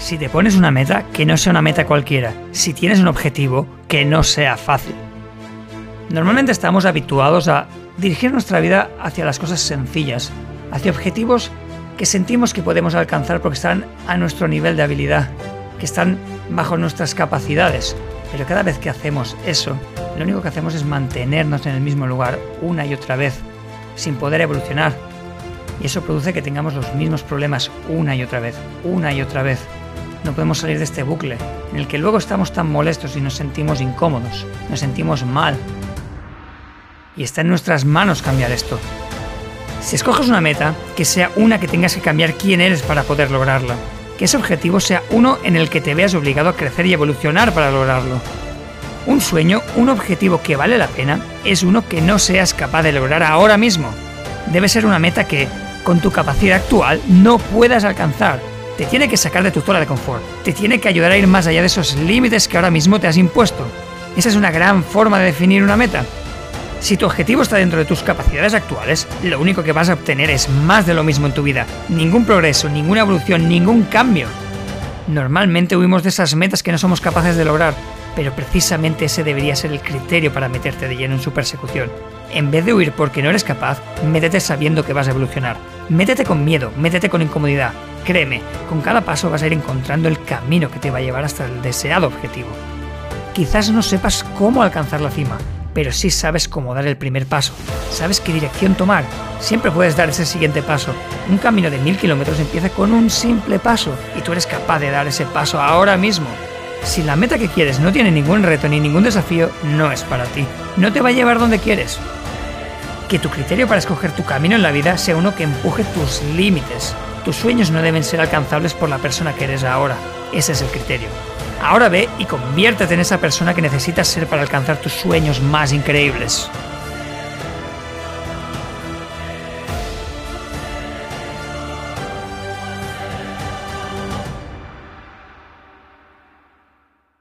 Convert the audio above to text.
Si te pones una meta, que no sea una meta cualquiera. Si tienes un objetivo, que no sea fácil. Normalmente estamos habituados a dirigir nuestra vida hacia las cosas sencillas, hacia objetivos que sentimos que podemos alcanzar porque están a nuestro nivel de habilidad, que están bajo nuestras capacidades. Pero cada vez que hacemos eso, lo único que hacemos es mantenernos en el mismo lugar una y otra vez, sin poder evolucionar. Y eso produce que tengamos los mismos problemas una y otra vez, una y otra vez. No podemos salir de este bucle, en el que luego estamos tan molestos y nos sentimos incómodos, nos sentimos mal. Y está en nuestras manos cambiar esto. Si escoges una meta, que sea una que tengas que cambiar quién eres para poder lograrla. Que ese objetivo sea uno en el que te veas obligado a crecer y evolucionar para lograrlo. Un sueño, un objetivo que vale la pena, es uno que no seas capaz de lograr ahora mismo. Debe ser una meta que, con tu capacidad actual, no puedas alcanzar. Te tiene que sacar de tu zona de confort. Te tiene que ayudar a ir más allá de esos límites que ahora mismo te has impuesto. Esa es una gran forma de definir una meta. Si tu objetivo está dentro de tus capacidades actuales, lo único que vas a obtener es más de lo mismo en tu vida. Ningún progreso, ninguna evolución, ningún cambio. Normalmente huimos de esas metas que no somos capaces de lograr, pero precisamente ese debería ser el criterio para meterte de lleno en su persecución. En vez de huir porque no eres capaz, métete sabiendo que vas a evolucionar. Métete con miedo, métete con incomodidad. Créeme, con cada paso vas a ir encontrando el camino que te va a llevar hasta el deseado objetivo. Quizás no sepas cómo alcanzar la cima, pero sí sabes cómo dar el primer paso, sabes qué dirección tomar, siempre puedes dar ese siguiente paso. Un camino de mil kilómetros empieza con un simple paso y tú eres capaz de dar ese paso ahora mismo. Si la meta que quieres no tiene ningún reto ni ningún desafío, no es para ti, no te va a llevar donde quieres. Que tu criterio para escoger tu camino en la vida sea uno que empuje tus límites. Tus sueños no deben ser alcanzables por la persona que eres ahora, ese es el criterio. Ahora ve y conviértete en esa persona que necesitas ser para alcanzar tus sueños más increíbles.